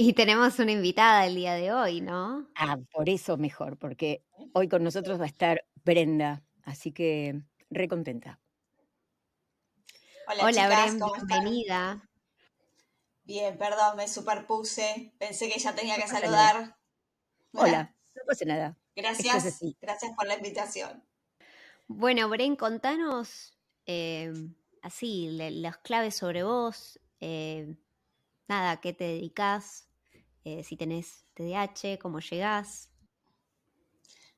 y tenemos una invitada el día de hoy, ¿no? Ah, por eso mejor, porque hoy con nosotros va a estar Brenda, así que re contenta. Hola, Hola Brenda, bienvenida. Bien, perdón, me superpuse. Pensé que ya tenía que saludar. Hola, no pasa nada. Gracias, gracias por la invitación. Bueno, Bren, contanos eh, así, las claves sobre vos, eh, nada, qué te dedicas, eh, si tenés TDAH, cómo llegás.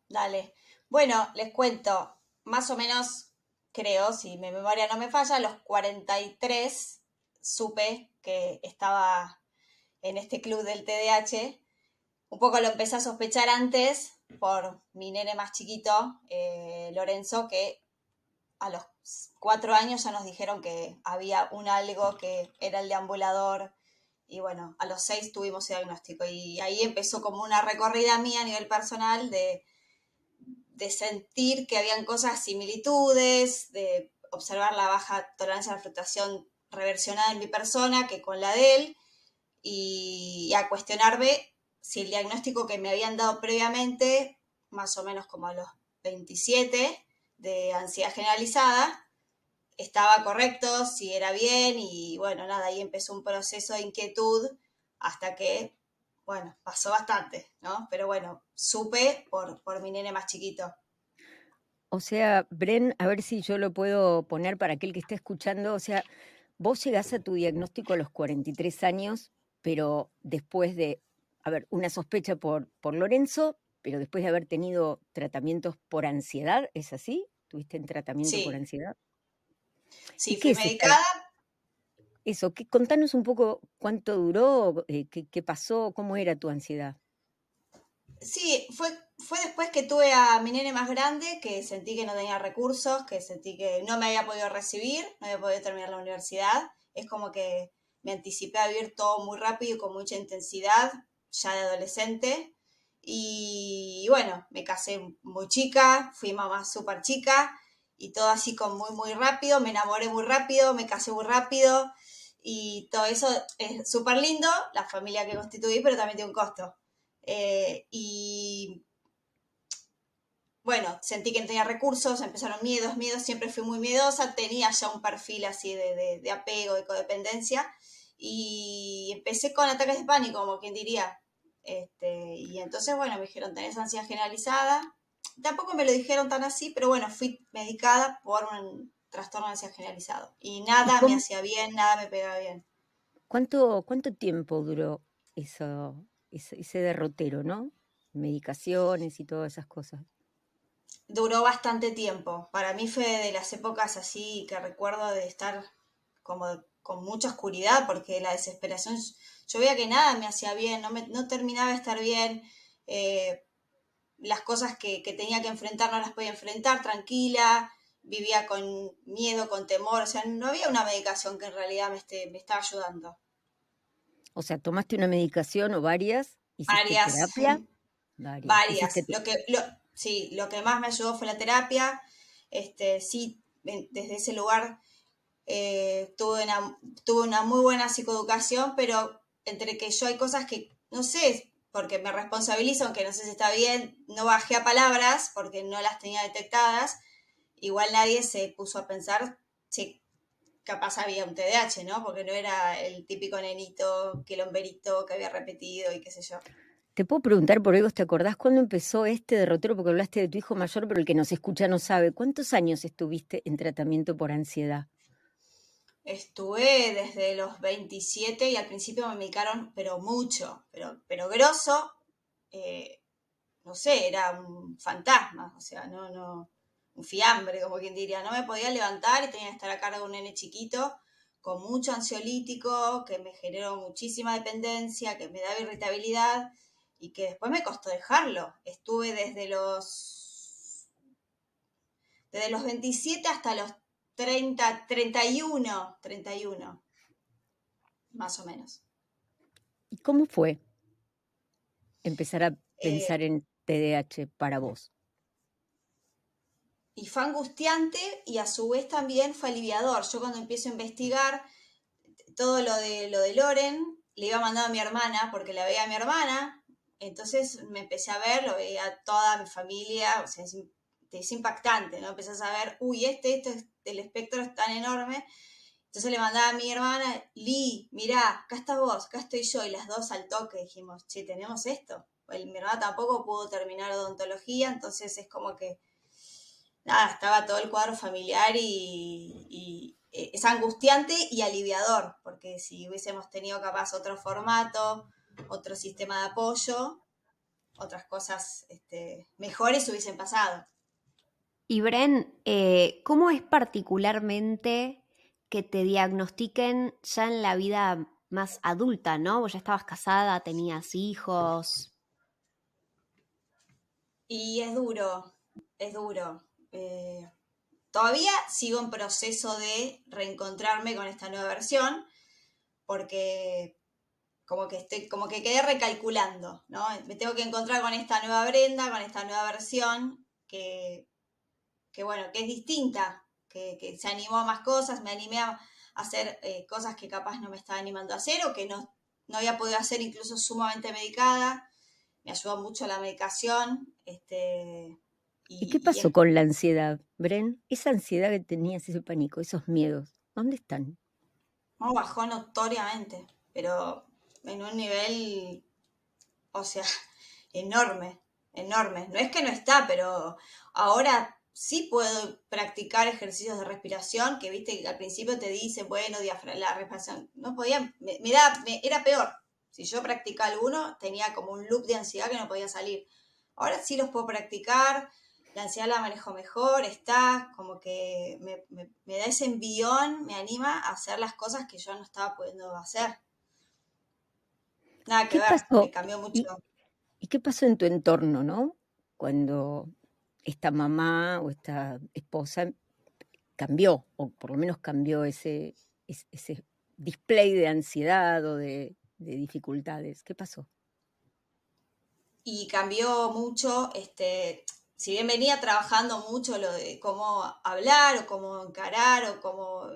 Dale. Bueno, les cuento, más o menos, creo, si mi memoria no me falla, a los 43 supe que estaba en este club del TDAH. Un poco lo empecé a sospechar antes por mi nene más chiquito, eh, Lorenzo, que a los cuatro años ya nos dijeron que había un algo que era el deambulador, y bueno, a los seis tuvimos el diagnóstico. Y ahí empezó como una recorrida mía a nivel personal de, de sentir que habían cosas, similitudes, de observar la baja tolerancia a la fluctuación reversionada en mi persona que con la de él y, a cuestionarme si el diagnóstico que me habían dado previamente, más o menos como a los 27, de ansiedad generalizada, estaba correcto, si era bien y bueno, nada, ahí empezó un proceso de inquietud hasta que, bueno, pasó bastante, ¿no? Pero bueno, supe por, por mi nene más chiquito. O sea, Bren, a ver si yo lo puedo poner para aquel que esté escuchando, o sea, vos llegás a tu diagnóstico a los 43 años, pero después de, a ver, una sospecha por, por Lorenzo, pero después de haber tenido tratamientos por ansiedad, ¿es así? ¿Tuviste en tratamiento por ansiedad? Sí, fui medicada. Eso, que, contanos un poco cuánto duró, eh, qué, pasó, cómo era tu ansiedad. Sí, fue, fue después que tuve a mi nene más grande, que sentí que no tenía recursos, que sentí que no me había podido recibir, no había podido terminar la universidad. Es como que me anticipé a vivir todo muy rápido y con mucha intensidad, ya de adolescente. Y bueno, me casé muy chica, fui mamá súper chica y todo así con muy, muy rápido, me enamoré muy rápido, me casé muy rápido y todo eso es súper lindo, la familia que constituí, pero también tiene un costo. Eh, y bueno, sentí que no tenía recursos, empezaron miedos, miedos, siempre fui muy miedosa, tenía ya un perfil así de, de apego, de codependencia, y empecé con ataques de pánico, como quien diría. Este, y entonces, bueno, me dijeron, tenés ansiedad generalizada, tampoco me lo dijeron tan así, pero bueno, fui medicada por un trastorno de ansiedad generalizado. Y nada me hacía bien, nada me pegaba bien. ¿Cuánto, cuánto tiempo duró eso, ese, derrotero, no? Medicaciones y todas esas cosas. Duró bastante tiempo. Para mí fue de las épocas así que recuerdo de estar como con mucha oscuridad, porque la desesperación, yo veía que nada me hacía bien, no, me, no terminaba de estar bien. Eh, las cosas que, tenía que enfrentar no las podía enfrentar tranquila, vivía con miedo, con temor, o sea, no había una medicación que en realidad me, esté, me estaba ayudando. O sea, ¿tomaste una medicación o varias? Varias. Terapia? Varias. Lo que, sí, lo que más me ayudó fue la terapia. Este, sí, desde ese lugar eh, tuve, una, tuve una muy buena psicoeducación, pero entre que yo hay cosas que, no sé, porque me responsabilizo, aunque no sé si está bien, no bajé a palabras porque no las tenía detectadas, igual nadie se puso a pensar si capaz había un TDAH, ¿no? Porque no era el típico nenito, quelomberito que había repetido y qué sé yo. Te puedo preguntar por algo, ¿te acordás cuándo empezó este derrotero? Porque hablaste de tu hijo mayor, pero el que nos escucha no sabe. ¿Cuántos años estuviste en tratamiento por ansiedad? Estuve desde los 27 y al principio me medicaron, pero mucho, pero, pero grosso, eh, no sé, era un fantasma, o sea, no, no, un fiambre, como quien diría, no me podía levantar y tenía que estar a cargo de un nene chiquito con mucho ansiolítico, que me generó muchísima dependencia, que me daba irritabilidad, y que después me costó dejarlo. Estuve desde los, desde los 27 hasta los 30, 31, 31, más o menos. ¿Y cómo fue empezar a Eh, pensar en TDAH para vos? y fue angustiante y a su vez también fue aliviador. Yo cuando empiezo a investigar todo lo de lo de Loren, le iba mandando a mi hermana porque la veía a mi hermana, entonces me empecé a ver, lo veía toda mi familia, o sea, es, es impactante, ¿no? Empecé a saber, uy, este, este, el espectro es tan enorme. Entonces le mandaba a mi hermana, Lee, mirá, acá estás vos, acá estoy yo, y las dos al toque dijimos, che, tenemos esto. Mi hermana tampoco pudo terminar odontología, entonces es como que nada, estaba todo el cuadro familiar y, y, es angustiante y aliviador, porque si hubiésemos tenido capaz otro formato, otro sistema de apoyo, otras cosas este, mejores hubiesen pasado. Y Bren, eh, ¿cómo es particularmente que te diagnostiquen ya en la vida más adulta, ¿no? Vos ya estabas casada, tenías hijos. Y es duro, es duro. Eh, todavía sigo en proceso de reencontrarme con esta nueva versión, porque como que estoy, como que quedé recalculando, ¿no? Me tengo que encontrar con esta nueva Brenda, con esta nueva versión, que, que bueno, que es distinta, que, que, se animó a más cosas, me animé a hacer eh, cosas que capaz no me estaba animando a hacer o que no, no había podido hacer incluso sumamente medicada. Me ayudó mucho la medicación, este, ¿Y, qué pasó y con la ansiedad, Bren? Esa ansiedad que tenías, ese pánico, esos miedos, ¿dónde están? No, bajó notoriamente, pero en un nivel, o sea, enorme, enorme. No es que no está, pero ahora sí puedo practicar ejercicios de respiración, que viste que al principio te dice, bueno, la respiración, no podía, me, me, da, me era peor. Si yo practicaba alguno, tenía como un loop de ansiedad que no podía salir. Ahora sí los puedo practicar, la ansiedad la manejo mejor, está como que me, da ese envión, me anima a hacer las cosas que yo no estaba pudiendo hacer. Nada que ver, pasó? me cambió mucho. ¿Y, ¿Y qué pasó en tu entorno, no? Cuando esta mamá o esta esposa cambió, o por lo menos cambió ese, ese, display de ansiedad o de, de dificultades. ¿Qué pasó? Y cambió mucho, este, si bien venía trabajando mucho lo de cómo hablar o cómo encarar o cómo,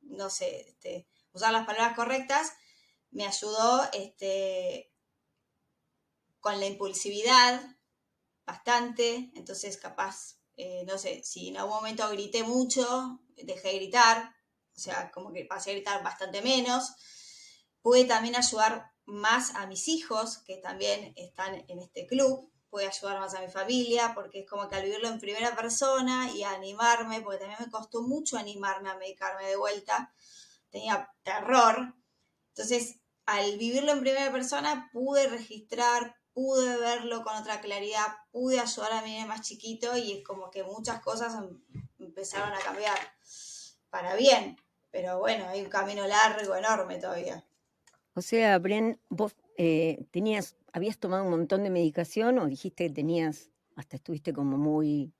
no sé, este, usar las palabras correctas, me ayudó este, con la impulsividad bastante, entonces capaz, eh, no sé, si en algún momento grité mucho, dejé de gritar, o sea, como que pasé a gritar bastante menos. Pude también ayudar más a mis hijos, que también están en este club, pude ayudar más a mi familia, porque es como que al vivirlo en primera persona y animarme, porque también me costó mucho animarme a medicarme de vuelta, tenía terror. Entonces, al vivirlo en primera persona, pude registrar, pude verlo con otra claridad, pude ayudar a mi niño más chiquito y es como que muchas cosas empezaron a cambiar para bien. Pero bueno, hay un camino largo, enorme todavía. O sea, Bren, vos eh, tenías, habías tomado un montón de medicación o dijiste que tenías, hasta estuviste como muy,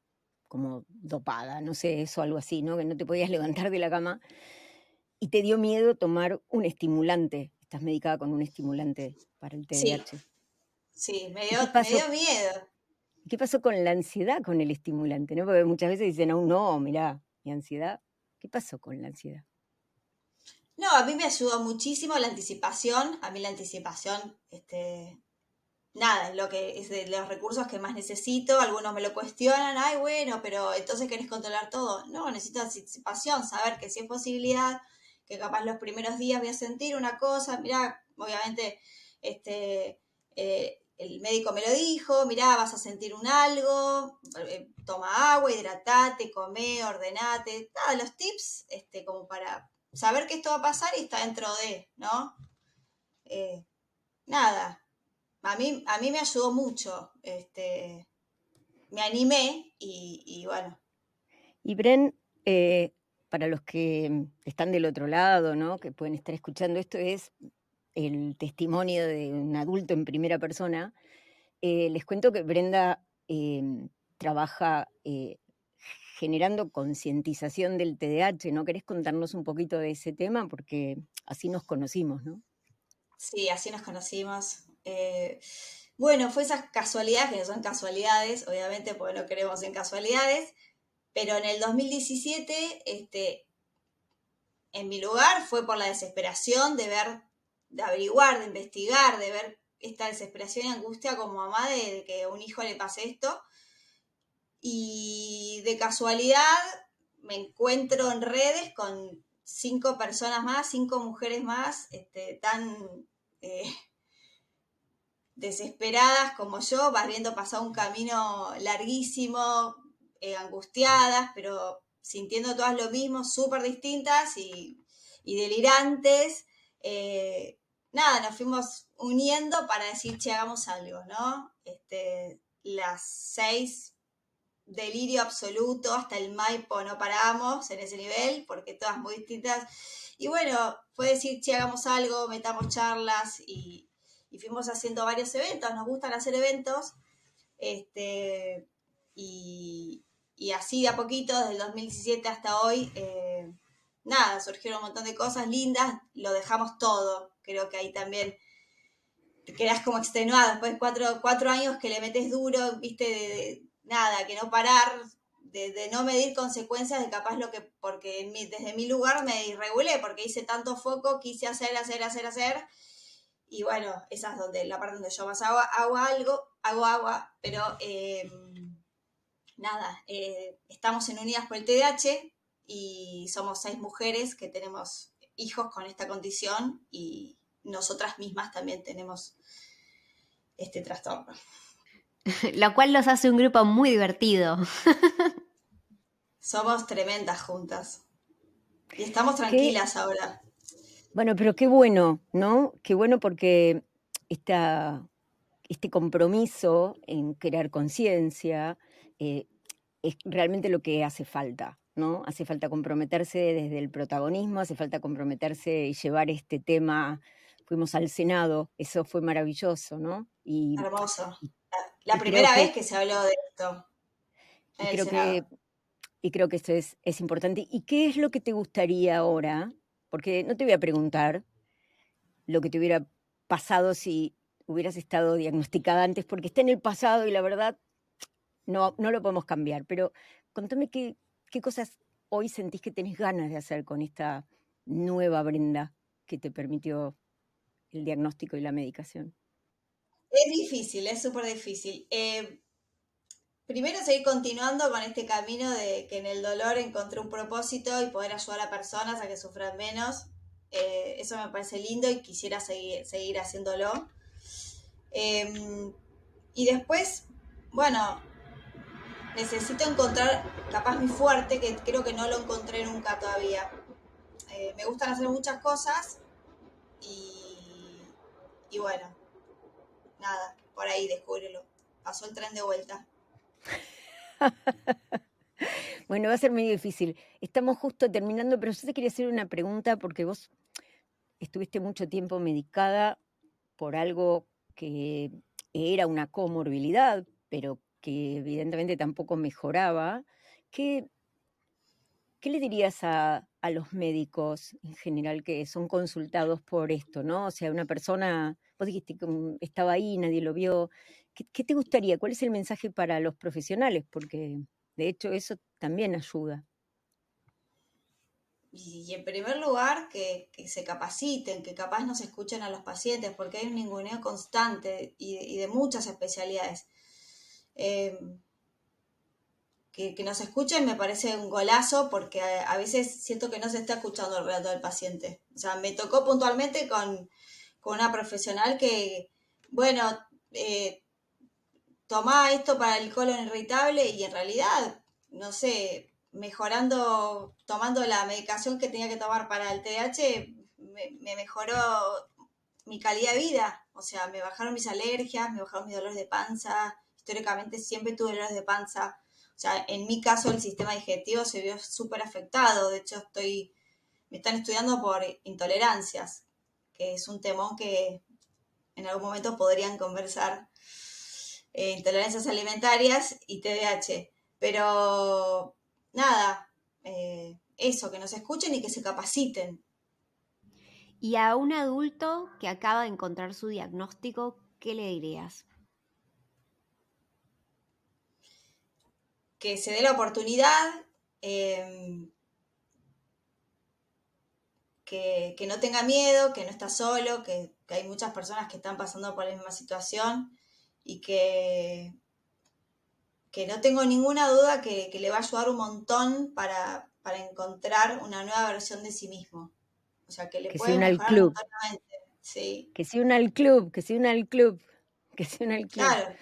como dopada, no sé, eso, algo así, ¿no? Que no te podías levantar de la cama y te dio miedo tomar un estimulante. Estás medicada con un estimulante para el TDAH. Sí, sí me, dio, me dio miedo. ¿Qué pasó con la ansiedad con el estimulante? ¿no? Porque muchas veces dicen, aún no, mirá, mi ansiedad. ¿Qué pasó con la ansiedad? No, a mí me ayudó muchísimo la anticipación. A mí la anticipación, este, nada, es lo que es de los recursos que más necesito. Algunos me lo cuestionan, ay, bueno, pero entonces querés controlar todo. No, necesito anticipación, saber que si es posibilidad, que capaz los primeros días voy a sentir una cosa, mirá, obviamente, este, eh, el médico me lo dijo, mirá, vas a sentir un algo, eh, toma agua, hidratate, come, ordenate, nada, los tips, este, como para saber que esto va a pasar y está dentro de, ¿no? Eh, nada, a mí, a mí me ayudó mucho, este, me animé y, bueno. Y Bren, eh, para los que están del otro lado, ¿no? que pueden estar escuchando esto, es el testimonio de un adulto en primera persona eh, les cuento que Brenda em, trabaja eh, generando concientización del TDAH, ¿no? ¿Querés contarnos un poquito de ese tema? Porque así nos conocimos, ¿no? Sí, así nos conocimos. Eh, bueno, fue esas casualidades, que no son casualidades, obviamente, porque no creemos en casualidades, pero en el 2017, este, en mi lugar fue por la desesperación de ver, de averiguar, de investigar, de ver esta desesperación y angustia como mamá de, que a un hijo le pase esto. Y de casualidad me encuentro en redes con cinco personas más, cinco mujeres más, este, tan eh, desesperadas como yo, viendo pasar un camino larguísimo, eh, angustiadas, pero sintiendo todas lo mismo, súper distintas y, delirantes. Eh, nada, nos fuimos uniendo para decir, che, hagamos algo, ¿no? Este, las seis, delirio absoluto, hasta el Maipo no paramos en ese nivel, porque todas muy distintas. Y bueno, fue decir, che, hagamos algo, metamos charlas y, fuimos haciendo varios eventos, nos gustan hacer eventos. Este, y, así de a poquito, desde el 2017 hasta hoy, eh, nada, surgieron un montón de cosas lindas, lo dejamos todo. Creo que ahí también te quedas como extenuado después de cuatro, cuatro años que le metes duro, viste, de, nada, que no parar, de, no medir consecuencias de capaz lo que, porque desde mi lugar me irregulé, porque hice tanto foco, quise hacer, hacer, hacer, hacer. Y bueno, esa es donde, la parte donde yo más hago, hago algo, hago agua, pero em, nada, eh, estamos en Unidas por el TDAH y somos seis mujeres que tenemos hijos con esta condición y nosotras mismas también tenemos este trastorno. Lo cual nos hace un grupo muy divertido. Somos tremendas juntas. Y estamos tranquilas ahora. Bueno, pero qué bueno, ¿no? Qué bueno porque esta, este compromiso en crear conciencia eh, es realmente lo que hace falta, ¿no? Hace falta comprometerse desde el protagonismo, hace falta comprometerse y llevar este tema. Fuimos al Senado, eso fue maravilloso, ¿no? Y, Hermoso. La, primera vez que, se habló de esto. y creo que y creo que esto es, es importante. ¿Y qué es lo que te gustaría ahora? Porque no te voy a preguntar lo que te hubiera pasado si hubieras estado diagnosticada antes, porque está en el pasado y la verdad no, no lo podemos cambiar. Pero contame qué, qué cosas hoy sentís que tenés ganas de hacer con esta nueva Brenda que te permitió el diagnóstico y la medicación. Es difícil, es súper difícil. Eh, primero seguir continuando con este camino de que en el dolor encontré un propósito y poder ayudar a personas a que sufran menos. Eh, eso me parece lindo y quisiera seguir, seguir haciéndolo. Em, y después, bueno, necesito encontrar capaz mi fuerte, que creo que no lo encontré nunca todavía. Eh, me gustan hacer muchas cosas y, y bueno, nada, por ahí descúbrelo. Pasó el tren de vuelta. bueno, va a ser muy difícil. Estamos justo terminando, pero yo te quería hacer una pregunta porque vos estuviste mucho tiempo medicada por algo que era una comorbilidad, pero que evidentemente tampoco mejoraba. ¿Qué, qué le dirías a, a, los médicos en general que son consultados por esto, ¿no? O sea, una persona, vos dijiste que estaba ahí, nadie lo vio, ¿Qué, te gustaría? ¿Cuál es el mensaje para los profesionales? Porque de hecho eso también ayuda. Y, en primer lugar, que, se capaciten, que capaz no se escuchen a los pacientes, porque hay un ninguneo constante y de, muchas especialidades. Em, que, nos escuchen me parece un golazo porque a, veces siento que no se está escuchando el relato del paciente. O sea, me tocó puntualmente con, una profesional que, bueno, eh, esto para el colon irritable y en realidad, no sé, mejorando, tomando la medicación que tenía que tomar para el TDAH, me, mejoró mi calidad de vida. O sea, me bajaron mis alergias, me bajaron mis dolores de panza. Históricamente siempre tuve dolores de panza. O sea, en mi caso el sistema digestivo se vio súper afectado. De hecho, estoy, me están estudiando por intolerancias, que es un temón que en algún momento podrían conversar eh, intolerancias alimentarias y TDAH. Pero nada, eh, eso, que nos escuchen y que se capaciten. Y a un adulto que acaba de encontrar su diagnóstico, ¿qué le dirías? Que se dé la oportunidad, em, que, no tenga miedo, que no está solo, que, hay muchas personas que están pasando por la misma situación y que, que no tengo ninguna duda que, le va a ayudar un montón para, encontrar una nueva versión de sí mismo. O sea, que le puede se club. Sí. Que se una al club, que se una al club, que se una al club. Claro.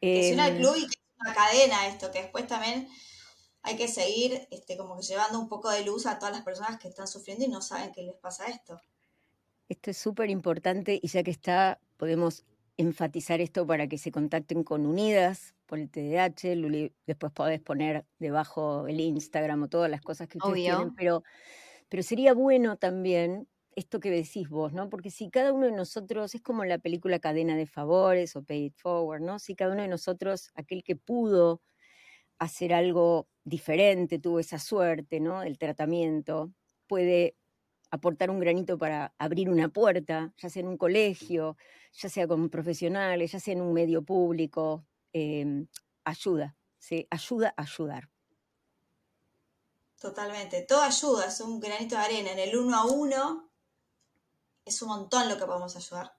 Que se una al club y que es una cadena esto, que después también hay que seguir este, como que llevando un poco de luz a todas las personas que están sufriendo y no saben qué les pasa esto. Esto es súper importante y ya que está, podemos enfatizar esto para que se contacten con Unidas por el TDAH. Luli, después podés poner debajo el Instagram o todas las cosas que ustedes tienen, pero, pero sería bueno también esto que decís vos, ¿no? Porque si cada uno de nosotros, es como la película Cadena de Favores o Pay It Forward, ¿no? Si cada uno de nosotros, aquel que pudo hacer algo diferente, tuvo esa suerte, ¿no? El tratamiento, puede aportar un granito para abrir una puerta, ya sea en un colegio, ya sea con profesionales, ya sea en un medio público, em, ayuda, ¿sí? ayuda a ayudar. Totalmente, todo ayuda, es un granito de arena, en el uno a uno es un montón lo que podemos ayudar.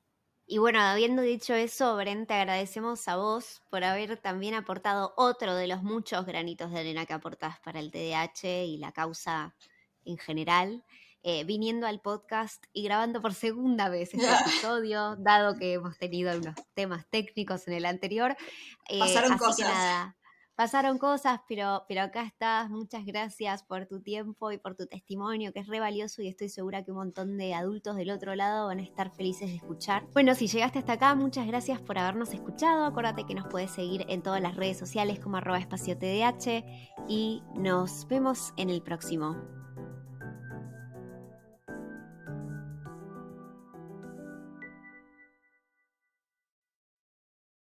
Y bueno, habiendo dicho eso, Bren, te agradecemos a vos por haber también aportado otro de los muchos granitos de arena que aportás para el TDAH y la causa en general. Eh, viniendo al podcast y grabando por segunda vez este episodio, dado que hemos tenido unos temas técnicos en el anterior. Eh, Pasaron cosas pasaron cosas, pero, pero acá estás. Muchas gracias por tu tiempo y por tu testimonio, que es re valioso y estoy segura que un montón de adultos del otro lado van a estar felices de escuchar. Bueno, si llegaste hasta acá, muchas gracias por habernos escuchado. Acuérdate que nos puedes seguir en todas las redes sociales como arroba espacio TDH y nos vemos en el próximo.